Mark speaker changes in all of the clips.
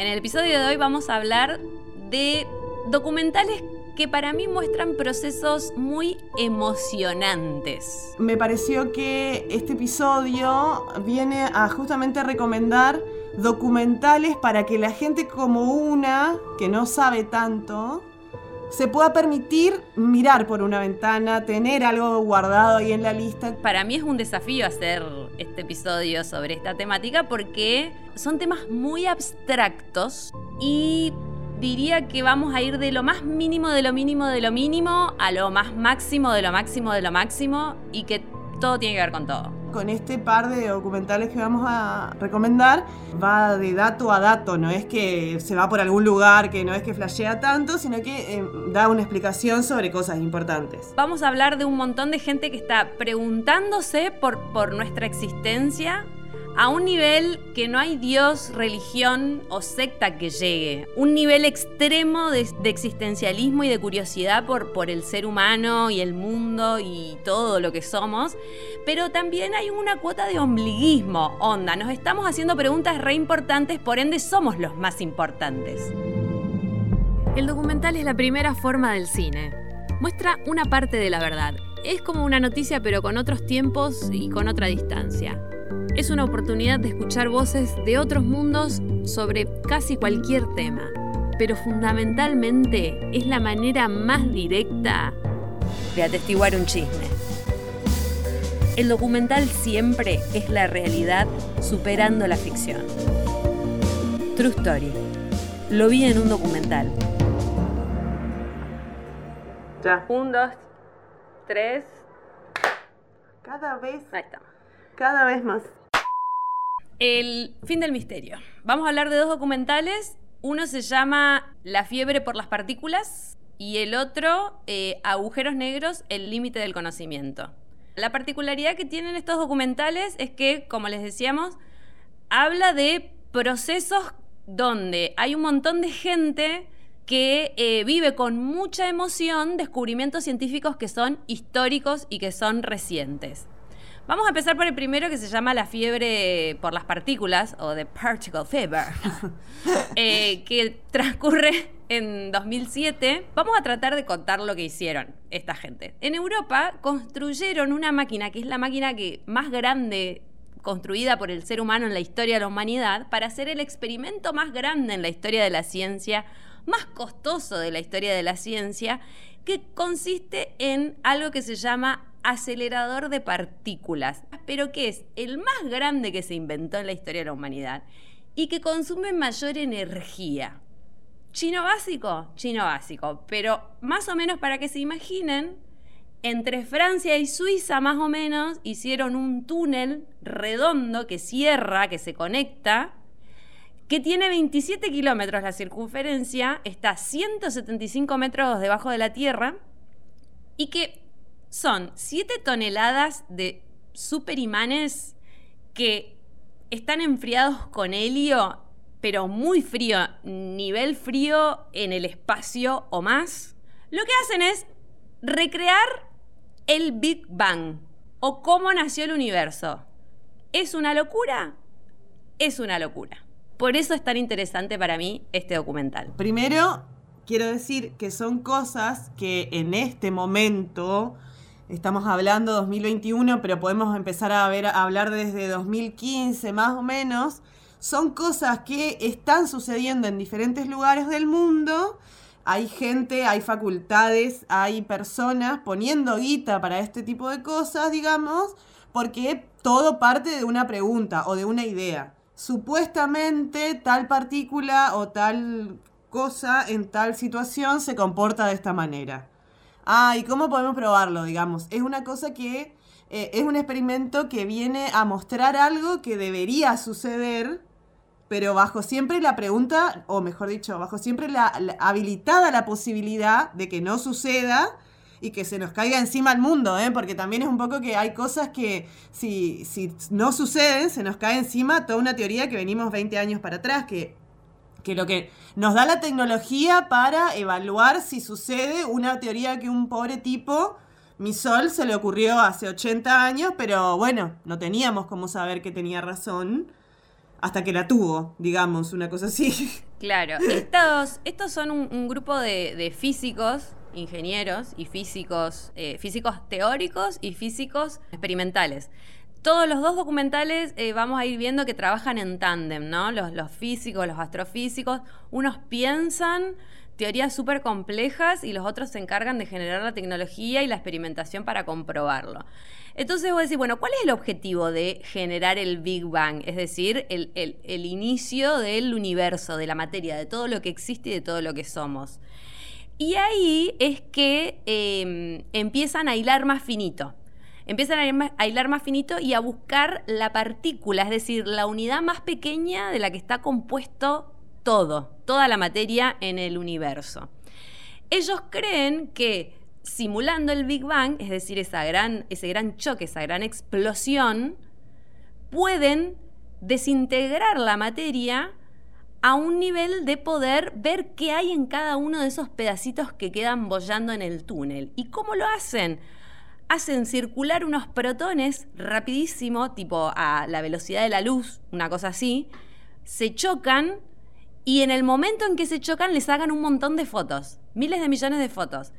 Speaker 1: En el episodio de hoy vamos a hablar de documentales que para mí muestran procesos muy emocionantes.
Speaker 2: Me pareció que este episodio viene a justamente recomendar documentales para que la gente como una, que no sabe tanto, se pueda permitir mirar por una ventana, tener algo guardado ahí en la lista.
Speaker 1: Para mí es un desafío hacer este episodio sobre esta temática porque son temas muy abstractos y diría que vamos a ir de lo más mínimo de lo mínimo de lo mínimo a lo más máximo de lo máximo de lo máximo y que todo tiene que ver con todo.
Speaker 2: Con este par de documentales que vamos a recomendar, va de dato a dato, no es que se va por algún lugar, que no es que flashea tanto, sino que eh, da una explicación sobre cosas importantes.
Speaker 1: Vamos a hablar de un montón de gente que está preguntándose por, por nuestra existencia a un nivel que no hay Dios, religión o secta que llegue. Un nivel extremo de, existencialismo y de curiosidad por, por el ser humano y el mundo y todo lo que somos. Pero también hay una cuota de ombliguismo, onda. Nos estamos haciendo preguntas re importantes, por ende somos los más importantes. El documental es la primera forma del cine. Muestra una parte de la verdad. Es como una noticia pero con otros tiempos y con otra distancia. Es una oportunidad de escuchar voces de otros mundos sobre casi cualquier tema, pero fundamentalmente es la manera más directa de atestiguar un chisme. El documental siempre es la realidad superando la ficción. True Story. Lo vi en un documental.
Speaker 2: Ya.
Speaker 1: Un, dos, tres.
Speaker 2: Cada vez,
Speaker 1: Ahí está.
Speaker 2: cada vez más.
Speaker 1: El fin del misterio. Vamos a hablar de dos documentales. Uno se llama La fiebre por las partículas y el otro eh, Agujeros negros, el límite del conocimiento. La particularidad que tienen estos documentales es que, como les decíamos, habla de procesos donde hay un montón de gente que eh, vive con mucha emoción descubrimientos científicos que son históricos y que son recientes. Vamos a empezar por el primero que se llama la fiebre por las partículas o the particle fever, eh, que transcurre en 2007. Vamos a tratar de contar lo que hicieron esta gente. En Europa construyeron una máquina que es la máquina que más grande construida por el ser humano en la historia de la humanidad para hacer el experimento más grande en la historia de la ciencia, más costoso de la historia de la ciencia, que consiste en algo que se llama acelerador de partículas, pero que es el más grande que se inventó en la historia de la humanidad y que consume mayor energía. Chino básico, chino básico, pero más o menos para que se imaginen, entre Francia y Suiza más o menos hicieron un túnel redondo que cierra, que se conecta, que tiene 27 kilómetros la circunferencia, está 175 metros debajo de la Tierra y que son 7 toneladas de superimanes que están enfriados con helio, pero muy frío, nivel frío en el espacio o más. Lo que hacen es recrear el Big Bang o cómo nació el universo. ¿Es una locura? Es una locura. Por eso es tan interesante para mí este documental.
Speaker 2: Primero, quiero decir que son cosas que en este momento Estamos hablando 2021, pero podemos empezar a, ver, a hablar desde 2015 más o menos. Son cosas que están sucediendo en diferentes lugares del mundo. Hay gente, hay facultades, hay personas poniendo guita para este tipo de cosas, digamos, porque todo parte de una pregunta o de una idea. Supuestamente tal partícula o tal cosa en tal situación se comporta de esta manera. Ah, ¿y cómo podemos probarlo, digamos? Es una cosa que eh, es un experimento que viene a mostrar algo que debería suceder, pero bajo siempre la pregunta, o mejor dicho, bajo siempre la, habilitada la posibilidad de que no suceda y que se nos caiga encima el mundo, ¿eh? porque también es un poco que hay cosas que si, si no suceden, se nos cae encima toda una teoría que venimos 20 años para atrás, que que lo que nos da la tecnología para evaluar si sucede una teoría que un pobre tipo, mi sol, se le ocurrió hace 80 años, pero bueno, no teníamos cómo saber que tenía razón. hasta que la tuvo, digamos, una cosa así.
Speaker 1: Claro, estos, estos son un, grupo de, físicos, ingenieros y físicos, eh, físicos teóricos y físicos experimentales. Todos los dos documentales eh, vamos a ir viendo que trabajan en tándem, ¿no? Los, físicos, los astrofísicos, unos piensan teorías súper complejas y los otros se encargan de generar la tecnología y la experimentación para comprobarlo. Entonces vos decís, bueno, ¿cuál es el objetivo de generar el Big Bang? Es decir, el, inicio del universo, de la materia, de todo lo que existe y de todo lo que somos. Y ahí es que em, empiezan a hilar más finito. Empiezan a hilar más finito y a buscar la partícula, es decir, la unidad más pequeña de la que está compuesto todo, toda la materia en el universo. Ellos creen que simulando el Big Bang, es decir, esa gran, ese gran choque, esa gran explosión, pueden desintegrar la materia a un nivel de poder ver qué hay en cada uno de esos pedacitos que quedan bollando en el túnel. ¿Y cómo lo hacen? Hacen circular unos protones rapidísimo, tipo a la velocidad de la luz, una cosa así, se chocan y en el momento en que se chocan les hagan un montón de fotos, miles de millones de fotos.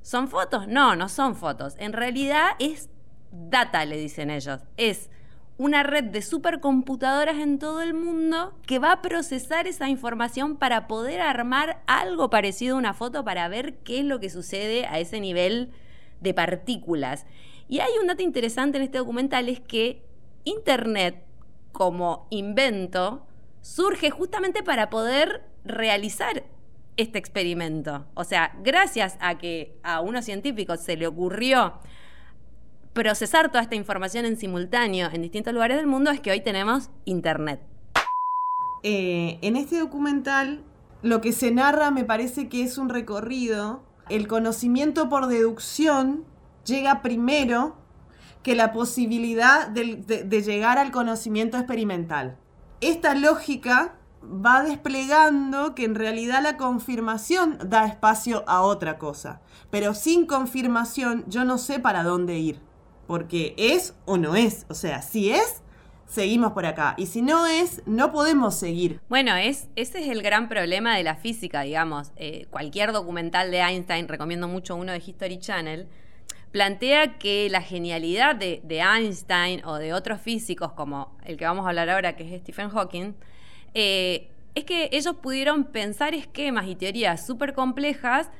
Speaker 1: ¿Son fotos? No, no son fotos. En realidad es data, le dicen ellos. Es una red de supercomputadoras en todo el mundo que va a procesar esa información para poder armar algo parecido a una foto para ver qué es lo que sucede a ese nivel de partículas. Y hay un dato interesante en este documental, es que Internet como invento surge justamente para poder realizar este experimento. O sea, gracias a que a unos científicos se le ocurrió procesar toda esta información en simultáneo en distintos lugares del mundo, es que hoy tenemos Internet.
Speaker 2: Eh, en este documental, lo que se narra me parece que es un recorrido. El conocimiento por deducción llega primero que la posibilidad de llegar al conocimiento experimental esta lógica va desplegando que en realidad la confirmación da espacio a otra cosa. Pero sin confirmación yo no sé para dónde ir. Porque es o no es. O sea, si es, seguimos por acá. Y si no es, no podemos seguir.
Speaker 1: Bueno, es, ese es el gran problema de la física, digamos. Eh, cualquier documental de Einstein, recomiendo mucho uno de History Channel, plantea que la genialidad de, Einstein o de otros físicos, como el que vamos a hablar ahora, que es Stephen Hawking, eh, es que ellos pudieron pensar esquemas y teorías súper complejas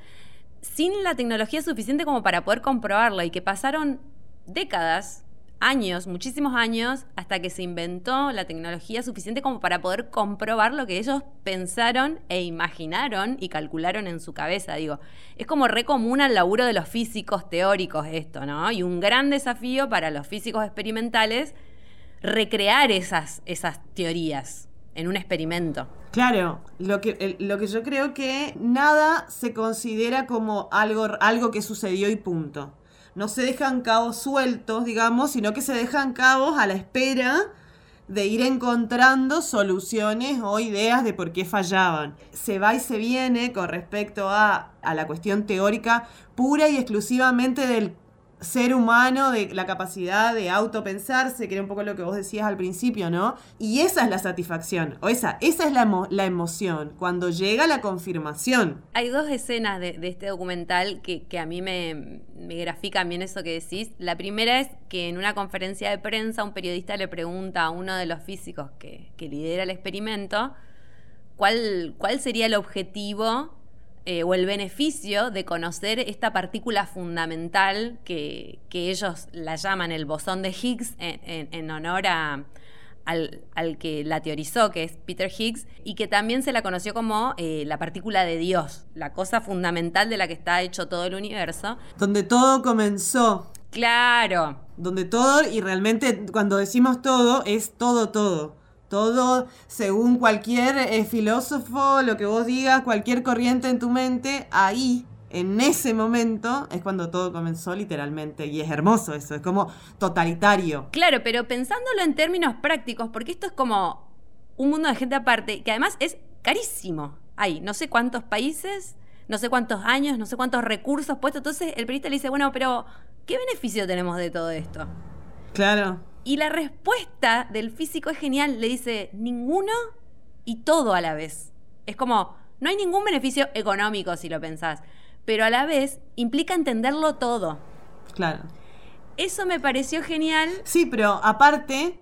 Speaker 1: sin la tecnología suficiente como para poder comprobarlo y que pasaron décadas años, muchísimos años, hasta que se inventó la tecnología suficiente como para poder comprobar lo que ellos pensaron e imaginaron y calcularon en su cabeza. Digo, es como re común al laburo de los físicos teóricos esto, ¿no? Y un gran desafío para los físicos experimentales recrear esas, esas teorías en un experimento.
Speaker 2: Claro, lo que, lo que yo creo que nada se considera como algo, algo que sucedió y punto no se dejan cabos sueltos, digamos, sino que se dejan cabos a la espera de ir encontrando soluciones o ideas de por qué fallaban. Se va y se viene con respecto a, a la cuestión teórica pura y exclusivamente del ser humano, de la capacidad de autopensarse, que era un poco lo que vos decías al principio, ¿no? Y esa es la satisfacción, o esa, esa es la, emoción, cuando llega la confirmación.
Speaker 1: Hay dos escenas de, este documental que, a mí me, me, grafican bien eso que decís. La primera es que en una conferencia de prensa un periodista le pregunta a uno de los físicos que, que lidera el experimento cuál, cuál sería el objetivo eh, o el beneficio de conocer esta partícula fundamental que, ellos la llaman el bosón de Higgs en, honor a, al, que la teorizó, que es Peter Higgs, y que también se la conoció como eh, la partícula de Dios, la cosa fundamental de la que está hecho todo el universo.
Speaker 2: Donde todo comenzó.
Speaker 1: Claro.
Speaker 2: Donde todo, y realmente cuando decimos todo, es todo, todo. Todo según cualquier eh, filósofo, lo que vos digas, cualquier corriente en tu mente, ahí, en ese momento, es cuando todo comenzó literalmente. Y es hermoso eso, es como totalitario.
Speaker 1: Claro, pero pensándolo en términos prácticos, porque esto es como un mundo de gente aparte, que además es carísimo. Hay no sé cuántos países, no sé cuántos años, no sé cuántos recursos puestos. Entonces el periodista le dice, bueno, pero ¿qué beneficio tenemos de todo esto?
Speaker 2: Claro.
Speaker 1: Y la respuesta del físico es genial. Le dice, ninguno y todo a la vez. Es como, no hay ningún beneficio económico si lo pensás, pero a la vez implica entenderlo todo.
Speaker 2: Claro.
Speaker 1: Eso me pareció genial.
Speaker 2: Sí, pero aparte,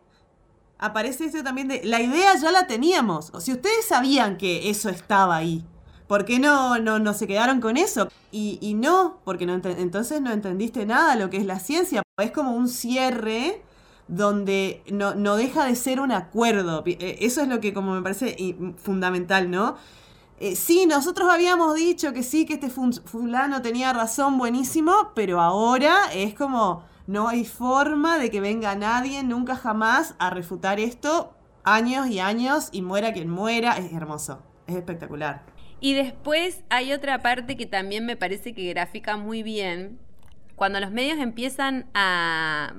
Speaker 2: aparece esto también de. La idea ya la teníamos. Si ustedes sabían que eso estaba ahí, ¿por qué no, no, no se quedaron con eso? Y, y no, porque no entonces no entendiste nada de lo que es la ciencia. Es como un cierre donde no, no deja de ser un acuerdo. Eh, eso es lo que como me parece fundamental, ¿no? Eh, sí, nosotros habíamos dicho que sí, que este fulano tenía razón, buenísimo, pero ahora es como, no hay forma de que venga nadie nunca jamás a refutar esto, años y años, y muera quien muera, es hermoso, es espectacular.
Speaker 1: Y después hay otra parte que también me parece que grafica muy bien, cuando los medios empiezan a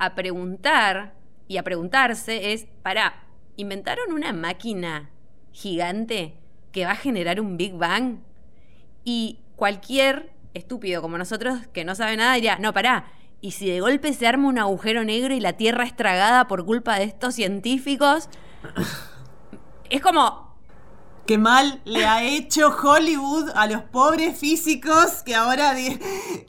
Speaker 1: a preguntar y a preguntarse es, para, ¿inventaron una máquina gigante que va a generar un Big Bang? Y cualquier estúpido como nosotros que no sabe nada diría, no, pará, ¿y si de golpe se arma un agujero negro y la Tierra es tragada por culpa de estos científicos? es como,
Speaker 2: qué mal le ha hecho Hollywood a los pobres físicos que ahora,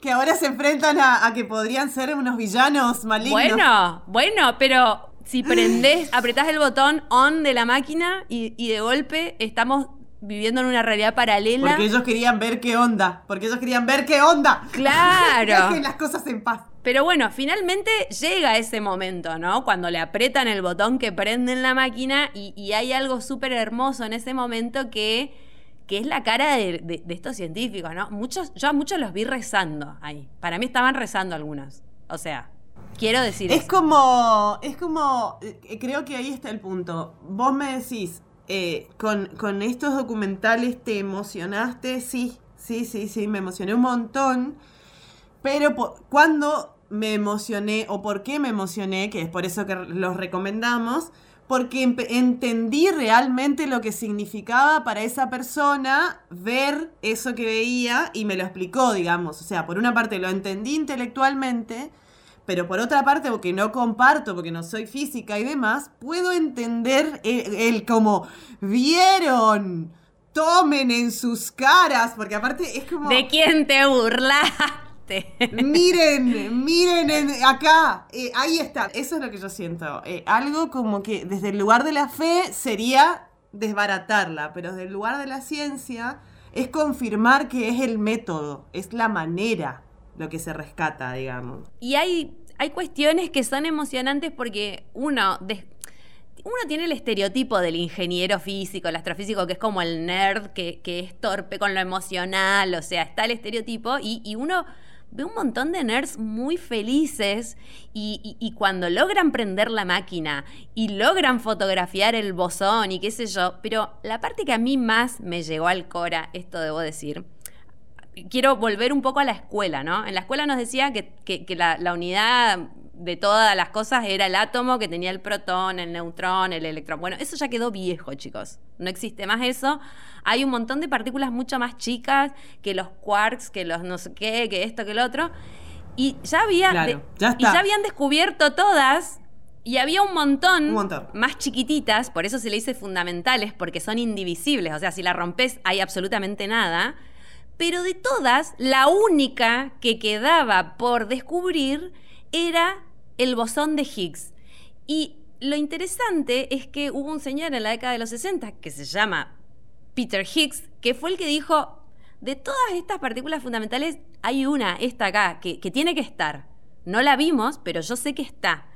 Speaker 2: que ahora se enfrentan a, que podrían ser unos villanos malignos.
Speaker 1: Bueno, bueno, pero si prendés, apretás el botón on de la máquina y, y de golpe estamos viviendo en una realidad paralela.
Speaker 2: Porque ellos querían ver qué onda. Porque ellos querían ver qué onda.
Speaker 1: Claro.
Speaker 2: Dejen las cosas en paz.
Speaker 1: Pero bueno, finalmente llega ese momento, ¿no? Cuando le apretan el botón que prenden la máquina y, hay algo súper hermoso en ese momento que, que es la cara de, estos científicos, ¿no? Muchos, yo a muchos los vi rezando ahí. Para mí estaban rezando algunos. O sea, quiero decir
Speaker 2: Es como, es como, eh, creo que ahí está el punto. Vos me decís, eh, con, con estos documentales te emocionaste, sí, sí, sí, sí, me emocioné un montón. Pero cuando me emocioné o por qué me emocioné, que es por eso que los recomendamos, porque entendí realmente lo que significaba para esa persona ver eso que veía y me lo explicó, digamos. O sea, por una parte lo entendí intelectualmente, pero por otra parte, porque no comparto, porque no soy física y demás, puedo entender el, el como vieron, tomen en sus caras, porque aparte es como...
Speaker 1: ¿De quién te burlas?
Speaker 2: Miren, miren acá, eh, ahí está, eso es lo que yo siento. Eh, algo como que desde el lugar de la fe sería desbaratarla, pero desde el lugar de la ciencia es confirmar que es el método, es la manera lo que se rescata, digamos.
Speaker 1: Y hay, hay cuestiones que son emocionantes porque uno, uno tiene el estereotipo del ingeniero físico, el astrofísico, que es como el nerd, que, es torpe con lo emocional, o sea, está el estereotipo y, y uno Veo un montón de nerds muy felices y, cuando logran prender la máquina y logran fotografiar el bosón y qué sé yo, pero la parte que a mí más me llegó al cora, esto debo decir, quiero volver un poco a la escuela, ¿no? En la escuela nos decía que, la, la, unidad de todas las cosas era el átomo que tenía el protón, el neutrón, el electrón. Bueno, eso ya quedó viejo, chicos. No existe más eso. Hay un montón de partículas mucho más chicas que los quarks, que los no sé qué, que esto, que el otro. Y ya había ya y ya habían descubierto todas y había un montón, un montón, más chiquititas, por eso se le dice fundamentales, porque son indivisibles. O sea, si la rompes hay absolutamente nada. Pero de todas, la única que quedaba por descubrir era el bosón de Higgs. Y lo interesante es que hubo un señor en la década de los 60 que se llama Peter Higgs, que fue el que dijo, de todas estas partículas fundamentales hay una, esta acá, que, que tiene que estar. No la vimos, pero yo sé que está.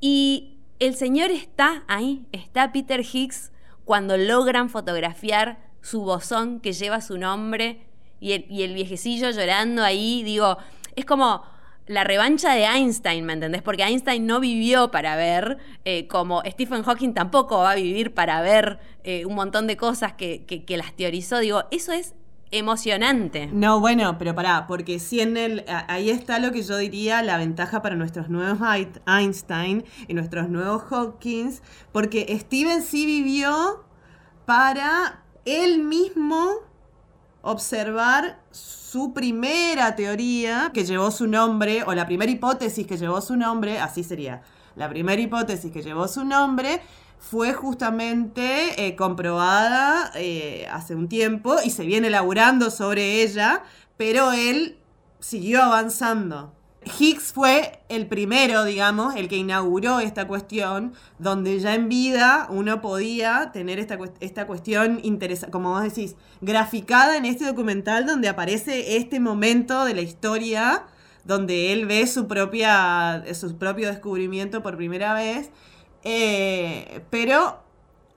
Speaker 1: Y el señor está ahí, está Peter Higgs cuando logran fotografiar su bosón que lleva su nombre y el, viejecillo llorando ahí, digo, es como la revancha de Einstein, ¿me entendés? Porque Einstein no vivió para ver, eh, como Stephen Hawking tampoco va a vivir para ver eh, un montón de cosas que, que, las teorizó. Digo, eso es emocionante.
Speaker 2: No, bueno, pero pará, porque si en el. Ahí está lo que yo diría la ventaja para nuestros nuevos Einstein y nuestros nuevos Hawkins, porque Steven sí vivió para él mismo observar su primera teoría que llevó su nombre, o la primera hipótesis que llevó su nombre, así sería, la primera hipótesis que llevó su nombre fue justamente eh, comprobada eh, hace un tiempo y se viene elaborando sobre ella, pero él siguió avanzando. Higgs fue el primero, digamos, el que inauguró esta cuestión, donde ya en vida uno podía tener esta, esta cuestión como vos decís, graficada en este documental donde aparece este momento de la historia, donde él ve su, propia, su propio descubrimiento por primera vez, eh, pero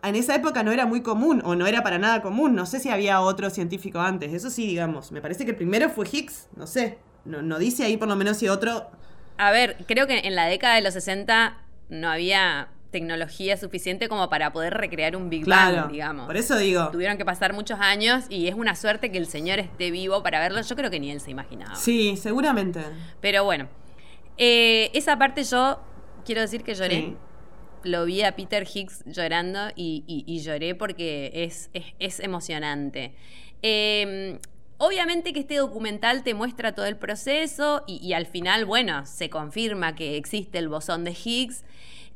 Speaker 2: en esa época no era muy común, o no era para nada común, no sé si había otro científico antes, eso sí, digamos, me parece que el primero fue Higgs, no sé. No, dice ahí por lo menos si otro...
Speaker 1: A ver, creo que en la década de los 60 no había tecnología suficiente como para poder recrear un Big Bang, digamos.
Speaker 2: Por eso digo.
Speaker 1: Tuvieron que pasar muchos años y es una suerte que el señor esté vivo para verlo. Yo creo que ni él se imaginaba.
Speaker 2: Sí, seguramente.
Speaker 1: Pero bueno, eh, esa parte yo quiero decir que lloré. Lo vi a Peter Higgs llorando y, lloré porque es, es, emocionante. Eh, Obviamente que este documental te muestra todo el proceso y, al final, bueno, se confirma que existe el bosón de Higgs.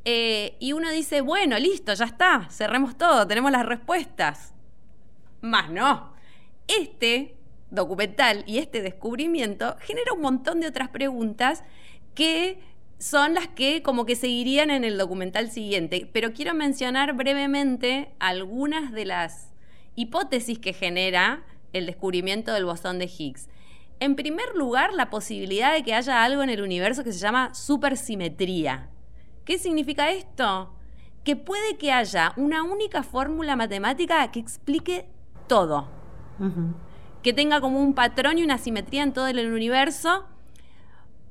Speaker 1: Eh, y uno dice, bueno, listo, ya está, cerremos todo, tenemos las respuestas. Más no. Este documental y este descubrimiento genera un montón de otras preguntas que son las que como que seguirían en el documental siguiente. Pero quiero mencionar brevemente algunas de las hipótesis que genera el descubrimiento del bosón de Higgs. En primer lugar, la posibilidad de que haya algo en el universo que se llama supersimetría. ¿Qué significa esto? Que puede que haya una única fórmula matemática que explique todo. Que tenga como un patrón y una simetría en todo el universo.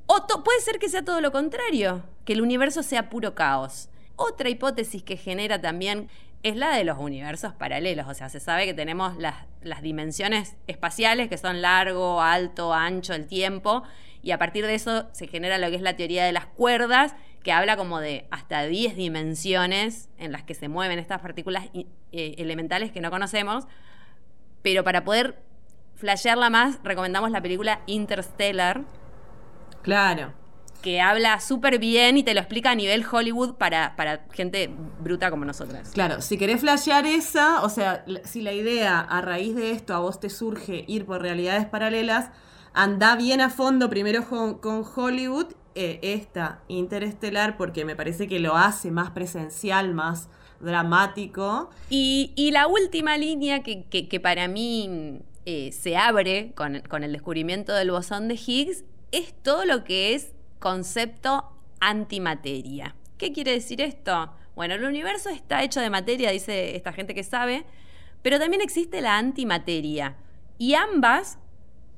Speaker 1: O puede ser que sea todo lo contrario, que el universo sea puro caos. Otra hipótesis que genera también es la de los universos paralelos. O sea, se sabe que tenemos las, dimensiones espaciales, que son largo, alto, ancho, el tiempo, y a partir de eso se genera lo que es la teoría de las cuerdas, que habla como de hasta 10 dimensiones en las que se mueven estas partículas eh, elementales que no conocemos. Pero para poder flashearla más, recomendamos la película Interstellar.
Speaker 2: Claro
Speaker 1: que habla súper bien y te lo explica a nivel Hollywood para, para gente bruta como nosotras.
Speaker 2: Claro, si querés flashear esa, o sea, si la idea a raíz de esto a vos te surge ir por realidades paralelas, anda bien a fondo primero con, Hollywood, eh, esta interestelar, porque me parece que lo hace más presencial, más dramático.
Speaker 1: Y, la última línea que, que, para mí eh, se abre con, con el descubrimiento del bosón de Higgs es todo lo que es concepto antimateria. ¿Qué quiere decir esto? Bueno, el universo está hecho de materia, dice esta gente que sabe, pero también existe la antimateria. Y ambas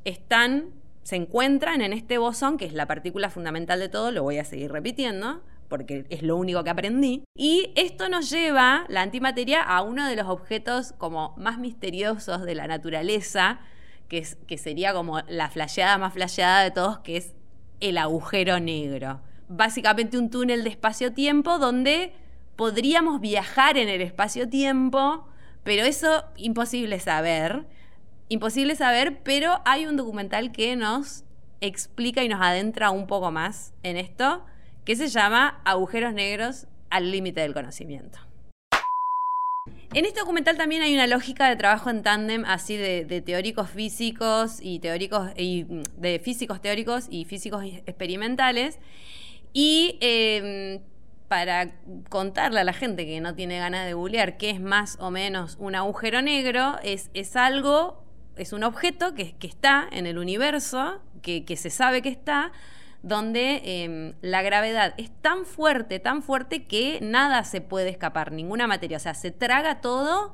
Speaker 1: están, se encuentran en este bosón, que es la partícula fundamental de todo, lo voy a seguir repitiendo, porque es lo único que aprendí. Y esto nos lleva, la antimateria, a uno de los objetos como más misteriosos de la naturaleza, que, que sería como la flasheada más flasheada de todos, que es el agujero negro. Básicamente un túnel de espacio-tiempo donde podríamos viajar en el espacio-tiempo, pero eso imposible saber. Imposible saber, pero hay un documental que nos explica y nos adentra un poco más en esto, que se llama Agujeros Negros al límite del conocimiento. En este documental también hay una lógica de trabajo en tándem, así de, teóricos físicos y teóricos y mm, de físicos teóricos y físicos experimentales. Y em, para contarle a la gente que no tiene ganas de googlear qué es más o menos un agujero negro, es, algo, es un objeto que, está en el universo, que se sabe que está, donde em, la gravedad es tan fuerte, tan fuerte que nada se puede escapar, ninguna materia. O sea, se traga todo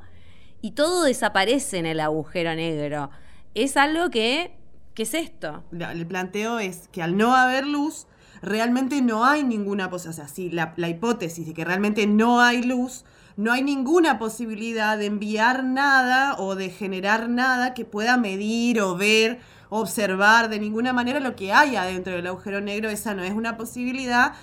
Speaker 1: y todo desaparece en el agujero negro. Es algo que, ¿qué es esto?
Speaker 2: El planteo es que al no haber luz, realmente no hay ninguna posibilidad. O sea, la, la hipótesis de que realmente no hay luz, no hay ninguna posibilidad de enviar nada o de generar nada que pueda medir o ver observar de ninguna manera lo que hay adentro del agujero negro, esa no es una posibilidad.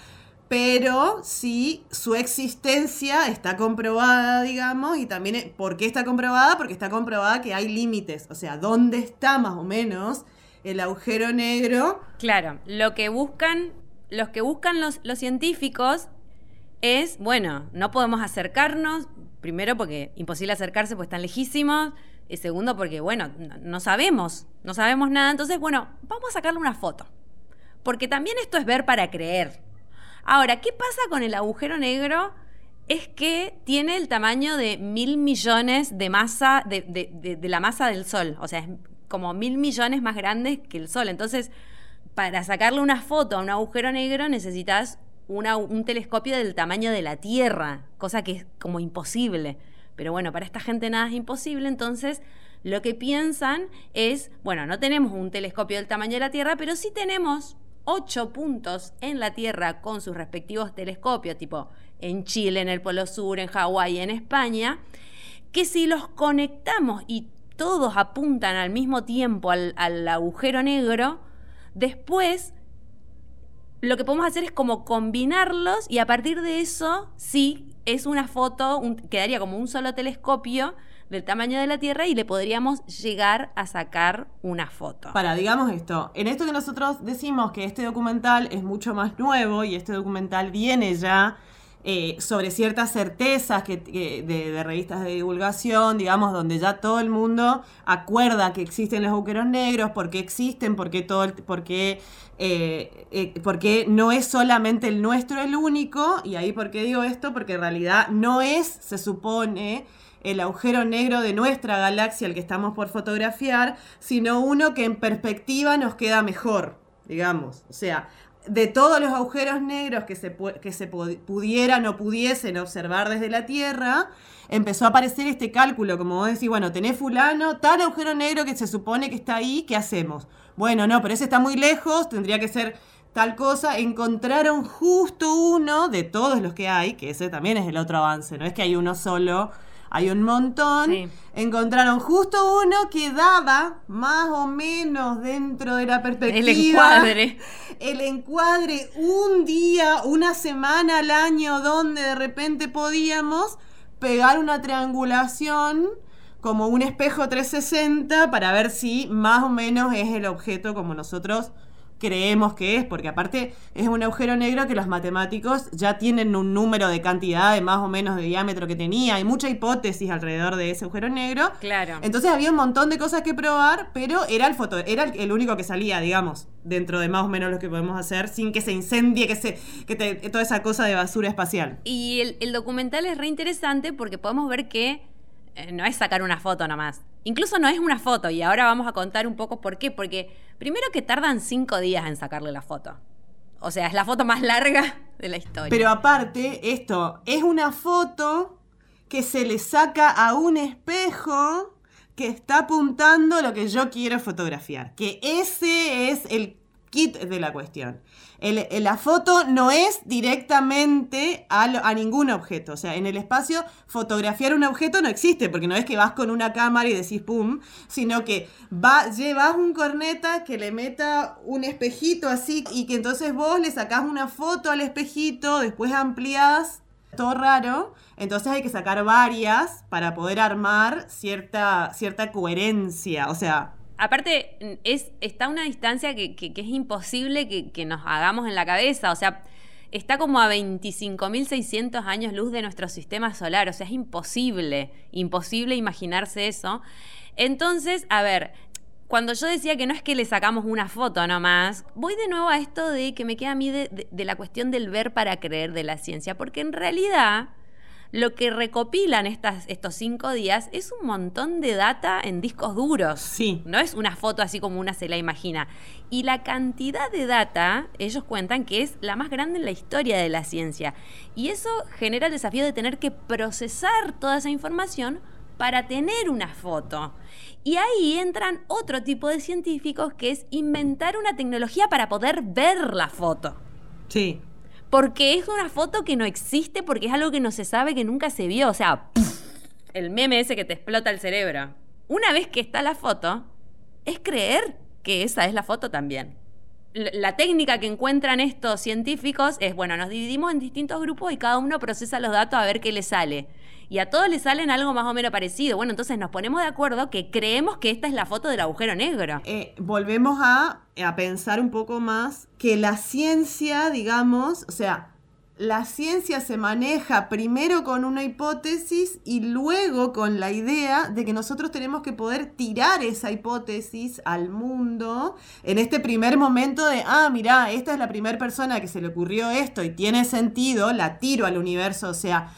Speaker 2: pero sí su existencia está comprobada, digamos, y también, eh, ¿por qué está comprobada? Porque está comprobada que hay límites, o sea, ¿dónde está más o menos el agujero negro?
Speaker 1: Claro, lo que buscan, los que buscan los, los científicos es, bueno, no podemos acercarnos, primero porque imposible acercarse porque están lejísimos, y segundo porque, bueno, no, sabemos, no sabemos nada, entonces, bueno, vamos a sacarle una foto. Porque también esto es ver para creer. Ahora, ¿qué pasa con el agujero negro? Es que tiene el tamaño de mil millones de masa, de, de, de, la masa del Sol. O sea, es como mil millones más grande que el Sol. Entonces, para sacarle una foto a un agujero negro necesitas un telescopio del tamaño de la Tierra, cosa que es como imposible. Pero bueno, para esta gente nada es imposible, entonces lo que piensan es, bueno, no tenemos un telescopio del tamaño de la Tierra, pero sí tenemos ocho puntos en la Tierra con sus respectivos telescopios, tipo en Chile, en el Polo Sur, en Hawái, en España, que si los conectamos y todos apuntan al mismo tiempo al, al agujero negro, después lo que podemos hacer es como combinarlos y a partir de eso, sí, es una foto, un, quedaría como un solo telescopio del tamaño de la Tierra y le podríamos llegar a sacar una foto.
Speaker 2: Para, digamos esto, en esto que nosotros decimos que este documental es mucho más nuevo y este documental viene ya eh, sobre ciertas certezas que, de, revistas de divulgación, digamos, donde ya todo el mundo acuerda que existen los agujeros negros, por qué existen, por qué, todo por qué, eh, eh, porque no es solamente el nuestro el único, y ahí por qué digo esto, porque en realidad no es, se supone, el agujero negro de nuestra galaxia, el que estamos por fotografiar, sino uno que en perspectiva nos queda mejor, digamos. O sea, de todos los agujeros negros que se, que se pudieran o pudiesen observar desde la Tierra, empezó a aparecer este cálculo, como vos decís, bueno, tenés fulano, tal agujero negro que se supone que está ahí, ¿qué hacemos? Bueno, no, pero ese está muy lejos, tendría que ser tal cosa. Encontraron justo uno de todos los que hay, que ese también es el otro avance, no es que hay uno solo hay un montón. Sí. Encontraron justo uno que daba más o menos dentro de la perspectiva.
Speaker 1: El encuadre.
Speaker 2: El encuadre un día, una semana al año donde de repente podíamos pegar una triangulación como un espejo 360 para ver si más o menos es el objeto como nosotros creemos que es, porque aparte es un agujero negro que los matemáticos ya tienen un número de cantidad de más o menos de diámetro que tenía. Hay mucha hipótesis alrededor de ese agujero negro.
Speaker 1: Claro.
Speaker 2: Entonces había un montón de cosas que probar, pero era el foto, era el, único que salía, digamos, dentro de más o menos lo que podemos hacer, sin que se incendie, que se, que te, toda esa cosa de basura espacial.
Speaker 1: Y el, el documental es re interesante porque podemos ver que no es sacar una foto nomás. Incluso no es una foto, y ahora vamos a contar un poco por qué. Porque primero que tardan cinco días en sacarle la foto. O sea, es la foto más larga de la historia.
Speaker 2: Pero aparte, esto es una foto que se le saca a un espejo que está apuntando lo que yo quiero fotografiar. Que ese es el kit de la cuestión. El, la foto no es directamente a, ningún objeto. O sea, en el espacio fotografiar un objeto no existe, porque no es que vas con una cámara y decís pum, sino que va, llevas un corneta que le meta un espejito así y que entonces vos le sacás una foto al espejito, después ampliás, todo raro. Entonces hay que sacar varias para poder armar cierta, cierta coherencia. O sea,
Speaker 1: aparte, es, está a una distancia que, es imposible que, nos hagamos en la cabeza. O sea, está como a 25.600 años luz de nuestro sistema solar. O sea, es imposible, imposible imaginarse eso. Entonces, a ver, cuando yo decía que no es que le sacamos una foto nomás, voy de nuevo a esto de que me queda a mí de la cuestión del ver para creer de la ciencia. Porque en realidad lo que recopilan estas, estos cinco días es un montón de data en discos duros.
Speaker 2: Sí.
Speaker 1: No es una foto así como una se la imagina. Y la cantidad de data, ellos cuentan que es la más grande en la historia de la ciencia. Y eso genera el desafío de tener que procesar toda esa información para tener una foto. Y ahí entran otro tipo de científicos que es inventar una tecnología para poder ver la foto.
Speaker 2: Sí
Speaker 1: porque es una foto que no existe, porque es algo que no se sabe, que nunca se vio. O sea, el meme ese que te explota el cerebro. Una vez que está la foto, es creer que esa es la foto también. La técnica que encuentran estos científicos es, bueno, nos dividimos en distintos grupos y cada uno procesa los datos a ver qué le sale. Y a todos les salen algo más o menos parecido. Bueno, entonces nos ponemos de acuerdo que creemos que esta es la foto del agujero negro.
Speaker 2: Eh, volvemos a, a pensar un poco más que la ciencia, digamos, o sea, la ciencia se maneja primero con una hipótesis y luego con la idea de que nosotros tenemos que poder tirar esa hipótesis al mundo en este primer momento de, ah, mira, esta es la primera persona que se le ocurrió esto y tiene sentido, la tiro al universo, o sea,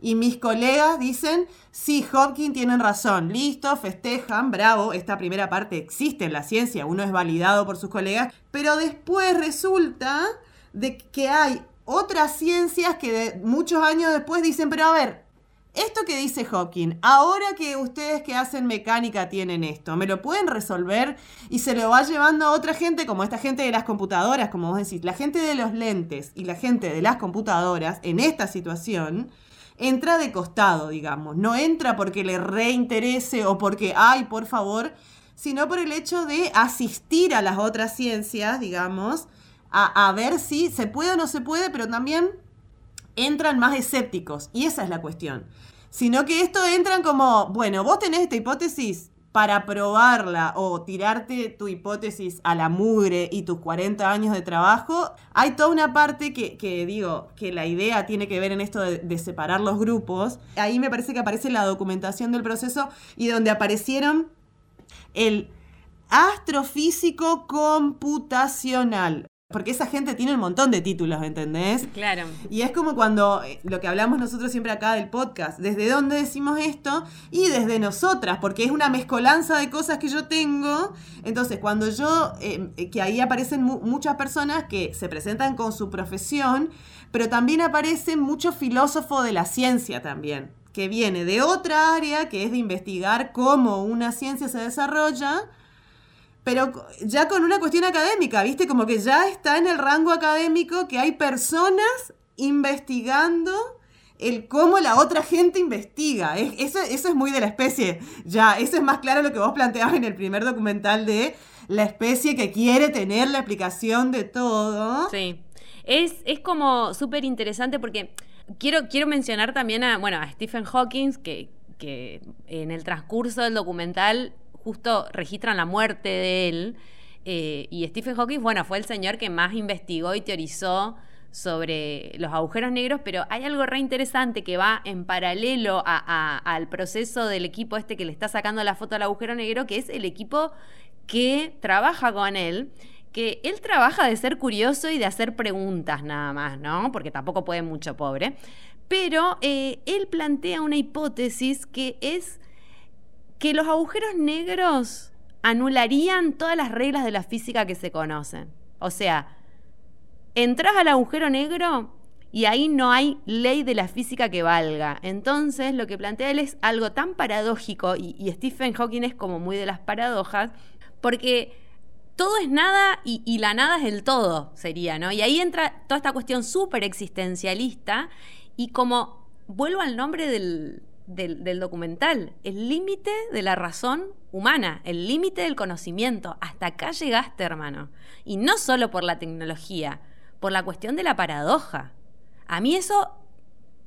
Speaker 2: y mis colegas dicen, sí, Hopkins tienen razón, listo, festejan, bravo, esta primera parte existe en la ciencia, uno es validado por sus colegas, pero después resulta de que hay otras ciencias que muchos años después dicen, pero a ver, esto que dice Hawking, ahora que ustedes que hacen mecánica tienen esto, ¿me lo pueden resolver? Y se lo va llevando a otra gente, como esta gente de las computadoras, como vos decís, la gente de los lentes y la gente de las computadoras en esta situación, entra de costado, digamos. No entra porque le reinterese o porque, ay, por favor, sino por el hecho de asistir a las otras ciencias, digamos, a, ver si se puede o no se puede, pero también entran más escépticos. Y esa es la cuestión. Sino que esto entran como, bueno, vos tenés esta hipótesis para probarla o tirarte tu hipótesis a la mugre y tus 40 años de trabajo, hay toda una parte que, digo, que la idea tiene que ver en esto de, de, separar los grupos. Ahí me parece que aparece la documentación del proceso y donde aparecieron el astrofísico computacional. Porque esa gente tiene un montón de títulos, ¿entendés?
Speaker 1: Claro.
Speaker 2: Y es como cuando eh, lo que hablamos nosotros siempre acá del podcast, desde dónde decimos esto y desde nosotras, porque es una mezcolanza de cosas que yo tengo. Entonces, cuando yo, em, eh, que ahí aparecen muchas personas que se presentan con su profesión, pero también aparecen muchos filósofos de la ciencia también, que viene de otra área, que es de investigar cómo una ciencia se desarrolla pero ya con una cuestión académica, ¿viste? Como que ya está en el rango académico que hay personas investigando el cómo la otra gente investiga. eso, eso es muy de la especie. Ya, eso es más claro lo que vos planteabas en el primer documental de la especie que quiere tener la explicación de todo.
Speaker 1: Sí. Es, es como súper interesante porque quiero, quiero mencionar también a, bueno, Stephen Hawking, que, que en el transcurso del documental justo registran la muerte de él. Eh, y Stephen Hawking, bueno, fue el señor que más investigó y teorizó sobre los agujeros negros, pero hay algo re interesante que va en paralelo al proceso del equipo este que le está sacando la foto al agujero negro, que es el equipo que trabaja con él, que él trabaja de ser curioso y de hacer preguntas nada más, ¿no? Porque tampoco puede mucho, pobre. Pero eh, él plantea una hipótesis que es que los agujeros negros anularían todas las reglas de la física que se conocen. O sea, entras al agujero negro y ahí no hay ley de la física que valga. Entonces, lo que plantea él es algo tan paradójico, y, Stephen Hawking es como muy de las paradojas, porque todo es nada y, y, la nada es el todo, sería, ¿no? Y ahí entra toda esta cuestión súper existencialista, y como vuelvo al nombre del, del, documental, el límite de la razón humana, el límite del conocimiento. Hasta acá llegaste, hermano. Y no solo por la tecnología, por la cuestión de la paradoja. A mí eso,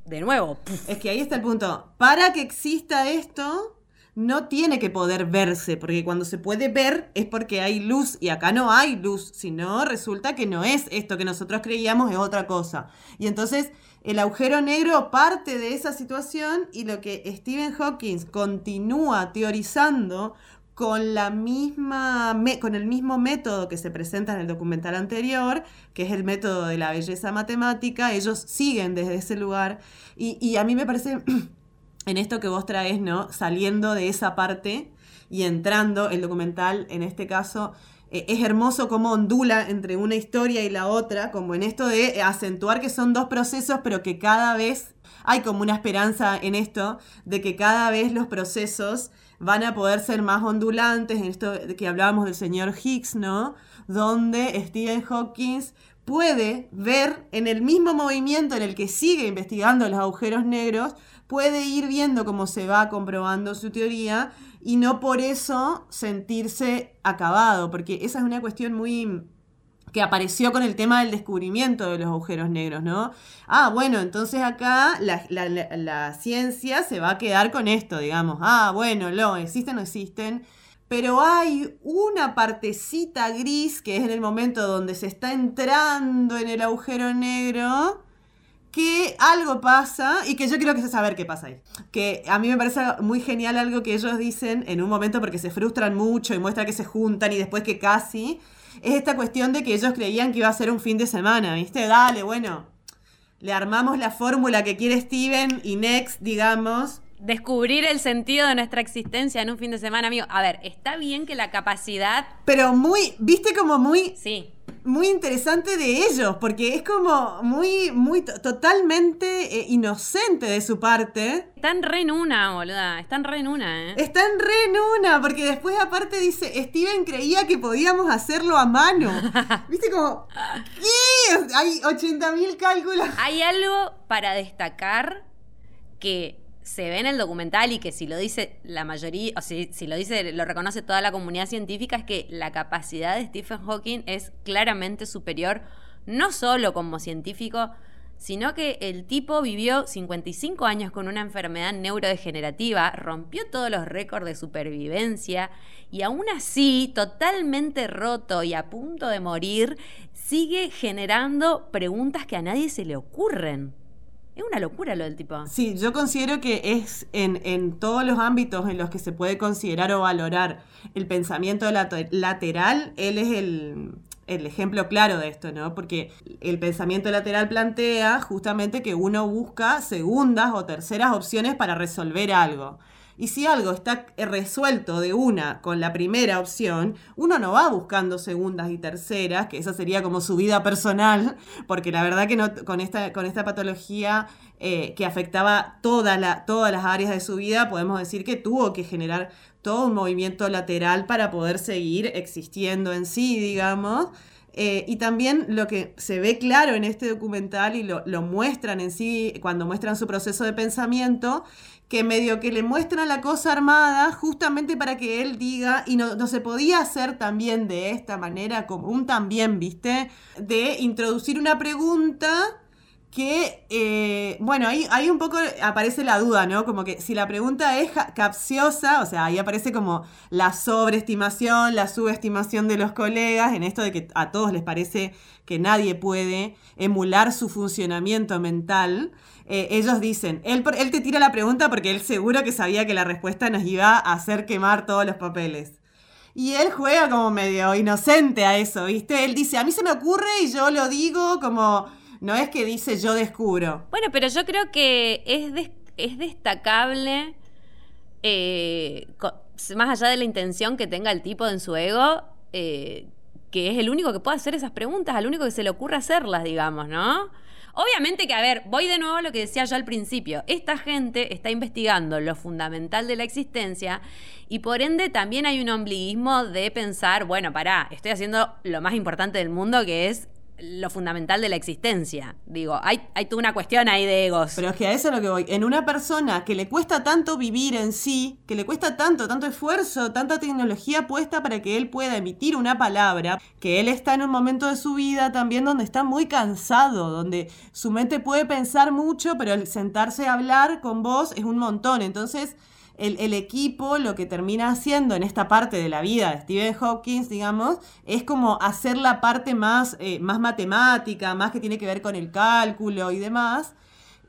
Speaker 1: de nuevo.
Speaker 2: Es que ahí está el punto. Para que exista esto, no tiene que poder verse, porque cuando se puede ver es porque hay luz y acá no hay luz, sino resulta que no es esto que nosotros creíamos, es otra cosa. Y entonces el agujero negro parte de esa situación y lo que Stephen Hawking continúa teorizando con, la misma, con el mismo método que se presenta en el documental anterior, que es el método de la belleza matemática, ellos siguen desde ese lugar y, y a mí me parece en esto que vos traes, ¿no? Saliendo de esa parte y entrando el documental, en este caso, eh, es hermoso cómo ondula entre una historia y la otra, como en esto de acentuar que son dos procesos, pero que cada vez hay como una esperanza en esto de que cada vez los procesos van a poder ser más ondulantes, en esto que hablábamos del señor Higgs, ¿no? Donde Stephen Hawking puede ver en el mismo movimiento en el que sigue investigando los agujeros negros, puede ir viendo cómo se va comprobando su teoría y no por eso sentirse acabado, porque esa es una cuestión muy que apareció con el tema del descubrimiento de los agujeros negros, ¿no? Ah, bueno, entonces acá la, ciencia se va a quedar con esto, digamos. Ah, bueno, lo, existen o existen. Pero hay una partecita gris que es en el momento donde se está entrando en el agujero negro que algo pasa y que yo quiero que saber qué pasa ahí. Que a mí me parece muy genial algo que ellos dicen en un momento porque se frustran mucho y muestra que se juntan y después que casi es esta cuestión de que ellos creían que iba a ser un fin de semana, ¿viste? Dale, bueno, le armamos la fórmula que quiere Steven y Next, digamos.
Speaker 1: Descubrir el sentido de nuestra existencia en un fin de semana, amigo. A ver, está bien que la capacidad...
Speaker 2: Pero muy, viste como muy...
Speaker 1: Sí
Speaker 2: muy interesante de ellos, porque es como muy, muy totalmente eh, inocente de su parte.
Speaker 1: Están re en una, boluda. Están re en una, ¿eh?
Speaker 2: Están re en una, porque después aparte dice, Steven creía que podíamos hacerlo a mano. ¿Viste como, ¿qué? Hay 80.000 cálculos.
Speaker 1: Hay algo para destacar que se ve en el documental y que si lo dice la mayoría, o si, si lo dice, lo reconoce toda la comunidad científica, es que la capacidad de Stephen Hawking es claramente superior, no solo como científico, sino que el tipo vivió 55 años con una enfermedad neurodegenerativa, rompió todos los récords de supervivencia y aún así, totalmente roto y a punto de morir, sigue generando preguntas que a nadie se le ocurren. Es una locura lo del tipo.
Speaker 2: Sí, yo considero que es en, todos los ámbitos en los que se puede considerar o valorar el pensamiento lateral, él es el, el ejemplo claro de esto, ¿no? Porque el pensamiento lateral plantea justamente que uno busca segundas o terceras opciones para resolver algo. Y si algo está resuelto de una con la primera opción, uno no va buscando segundas y terceras, que esa sería como su vida personal, porque la verdad que no, con, esta, con esta patología eh, que afectaba todas las áreas de su vida, podemos decir que tuvo que generar todo un movimiento lateral para poder seguir existiendo en sí, digamos. Eh, y también lo que se ve claro en este documental y lo, lo, muestran en sí cuando muestran su proceso de pensamiento, que medio que le muestran la cosa armada justamente para que él diga, y no, se podía hacer también de esta manera, como un también, ¿viste? De introducir una pregunta que, eh, bueno, ahí, ahí un poco aparece la duda, ¿no? Como que si la pregunta es capciosa, o sea, ahí aparece como la sobreestimación, la subestimación de los colegas, en esto de que a todos les parece que nadie puede emular su funcionamiento mental. Eh, ellos dicen, él, él te tira la pregunta porque él seguro que sabía que la respuesta nos iba a hacer quemar todos los papeles. Y él juega como medio inocente a eso, ¿viste? Él dice, a mí se me ocurre y yo lo digo como no es que dice yo descubro.
Speaker 1: Bueno, pero yo creo que es, es destacable, eh, más allá de la intención que tenga el tipo en su ego, eh, que es el único que puede hacer esas preguntas, al único que se le ocurre hacerlas, digamos, ¿no? Obviamente que, a ver, voy de nuevo a lo que decía yo al principio. Esta gente está investigando lo fundamental de la existencia y por ende también hay un ombliguismo de pensar, bueno, pará, estoy haciendo lo más importante del mundo que es lo fundamental de la existencia. Digo, hay, hay toda una cuestión ahí de egos.
Speaker 2: Pero es que a eso es lo que voy. En una persona que le cuesta tanto vivir en sí, que le cuesta tanto, tanto esfuerzo, tanta tecnología puesta para que él pueda emitir una palabra, que él está en un momento de su vida también donde está muy cansado, donde su mente puede pensar mucho, pero el sentarse a hablar con vos es un montón. Entonces, el, equipo lo que termina haciendo en esta parte de la vida de Stephen Hawking, digamos, es como hacer la parte más, eh, más matemática, más que tiene que ver con el cálculo y demás,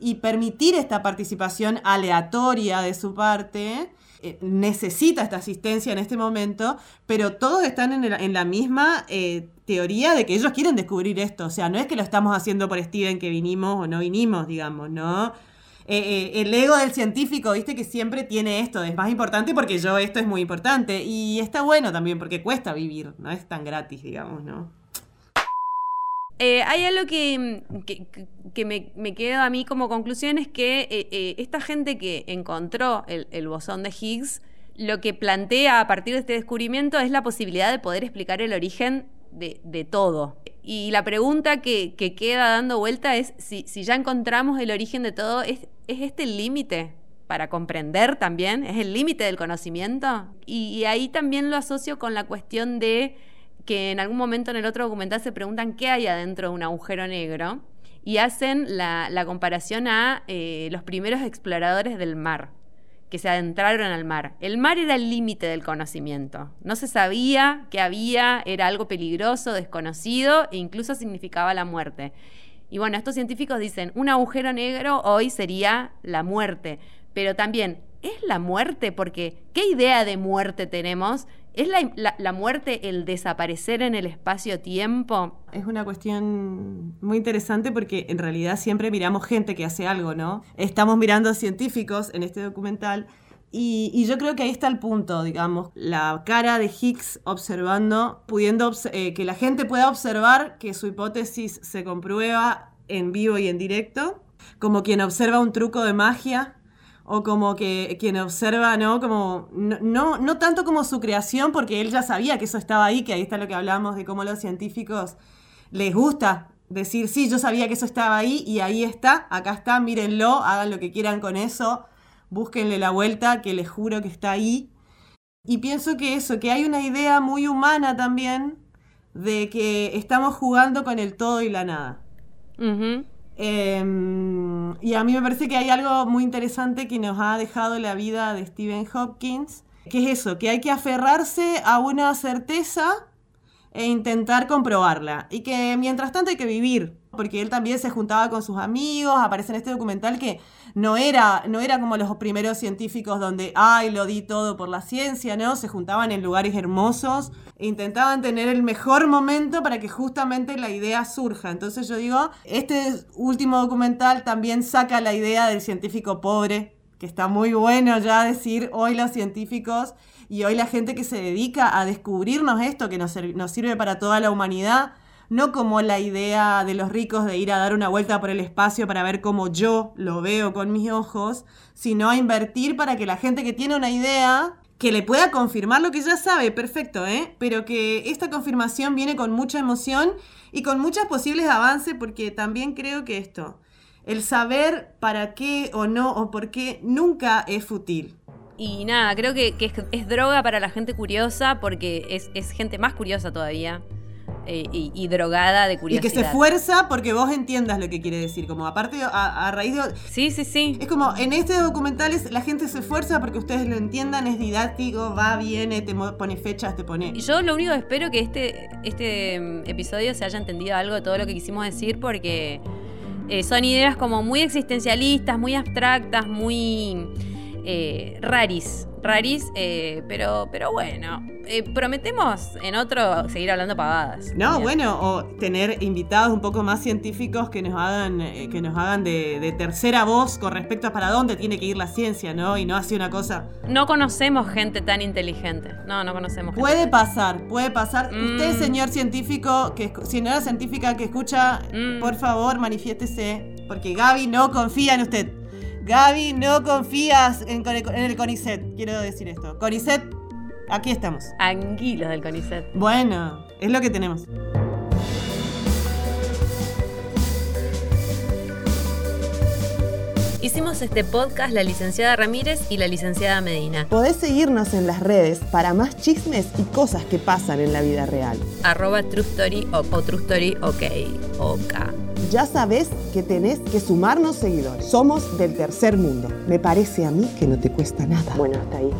Speaker 2: y permitir esta participación aleatoria de su parte. Eh, necesita esta asistencia en este momento, pero todos están en, la misma eh, teoría de que ellos quieren descubrir esto. O sea, no es que lo estamos haciendo por Steven que vinimos o no vinimos, digamos, ¿no? Eh, eh, el ego del científico, viste, que siempre tiene esto, es más importante porque yo esto es muy importante. Y está bueno también porque cuesta vivir, no es tan gratis, digamos, ¿no?
Speaker 1: Eh, hay algo que, que, me, me, queda a mí como conclusión, es que esta gente que encontró el, el bosón de Higgs, lo que plantea a partir de este descubrimiento es la posibilidad de poder explicar el origen de, de todo. Y la pregunta que, queda dando vuelta es si, ya encontramos el origen de todo, ¿es, este el límite para comprender también? ¿Es el límite del conocimiento? Y, ahí también lo asocio con la cuestión de que en algún momento en el otro documental se preguntan qué hay adentro de un agujero negro y hacen la, comparación a eh, los primeros exploradores del mar que se adentraron al mar. El mar era el límite del conocimiento. No se sabía que había, era algo peligroso, desconocido e incluso significaba la muerte. Y bueno, estos científicos dicen, un agujero negro hoy sería la muerte, pero también ¿es la muerte? Porque ¿qué idea de muerte tenemos? ¿Es la, muerte el desaparecer en el espacio-tiempo?
Speaker 2: Es una cuestión muy interesante porque en realidad siempre miramos gente que hace algo, ¿no? Estamos mirando científicos en este documental y, yo creo que ahí está el punto, digamos, la cara de Higgs observando, pudiendo eh, que la gente pueda observar que su hipótesis se comprueba en vivo y en directo, como quien observa un truco de magia o como que quien observa, ¿no? Como, no, no, tanto como su creación, porque él ya sabía que eso estaba ahí, que ahí está lo que hablamos de cómo los científicos les gusta decir, sí, yo sabía que eso estaba ahí y ahí está, acá está, mírenlo, hagan lo que quieran con eso, búsquenle la vuelta, que les juro que está ahí. Y pienso que eso, que hay una idea muy humana también de que estamos jugando con el todo y la nada. Em, y a mí me parece que hay algo muy interesante que nos ha dejado la vida de Stephen Hopkins, que es eso, que hay que aferrarse a una certeza e intentar comprobarla. Y que mientras tanto hay que vivir, porque él también se juntaba con sus amigos, aparece en este documental que no era, no era como los primeros científicos donde, ay, lo di todo por la ciencia, ¿no? Se juntaban en lugares hermosos intentaban tener el mejor momento para que justamente la idea surja. Entonces yo digo, este último documental también saca la idea del científico pobre, que está muy bueno ya decir hoy los científicos y hoy la gente que se dedica a descubrirnos esto que nos, nos sirve para toda la humanidad no como la idea de los ricos de ir a dar una vuelta por el espacio para ver cómo yo lo veo con mis ojos, sino a invertir para que la gente que tiene una idea que le pueda confirmar lo que ya sabe, perfecto, ¿eh? Pero que esta confirmación viene con mucha emoción y con muchos posibles avances, porque también creo que esto, el saber para qué o no o por qué nunca es fútil.
Speaker 1: Y nada, creo que, es, droga para la gente curiosa porque es, es gente más curiosa todavía. Eh, y, drogada de curiosidad.
Speaker 2: Y que se esfuerza porque vos entiendas lo que quiere decir. Como aparte, a, raíz de.
Speaker 1: Sí, sí, sí.
Speaker 2: Es como en este documental la gente se esfuerza porque ustedes lo entiendan, es didáctico, va, viene, te pone fechas, te pone.
Speaker 1: Yo lo único que espero que este, este mm, episodio se haya entendido algo de todo lo que quisimos decir porque eh, son ideas como muy existencialistas, muy abstractas, muy eh, raris raris, eh, pero, pero bueno, eh, prometemos en otro seguir hablando pagadas.
Speaker 2: No, bueno, o tener invitados un poco más científicos que nos hagan, eh, que nos hagan de, tercera voz con respecto a para dónde tiene que ir la ciencia, ¿no? Y no así una cosa.
Speaker 1: No conocemos gente tan inteligente. No, no conocemos.
Speaker 2: Puede pasar, puede pasar. Usted, mm. señor científico, que señora científica que escucha, mm. por favor, manifiéstese, porque Gaby no confía en usted. Gaby, no confías en, el CONICET. Quiero decir esto. CONICET, aquí estamos.
Speaker 1: Anguilos del CONICET.
Speaker 2: Bueno, es lo que tenemos.
Speaker 1: Hicimos este podcast la licenciada Ramírez y la licenciada Medina.
Speaker 2: Podés seguirnos en las redes para más chismes y cosas que pasan en la vida real.
Speaker 1: Arroba True Story o, True Story OK. OK.
Speaker 2: Ya sabes que tenés que sumarnos seguidores. Somos del tercer mundo. Me parece a mí que no te cuesta nada.
Speaker 1: Bueno, hasta ahí.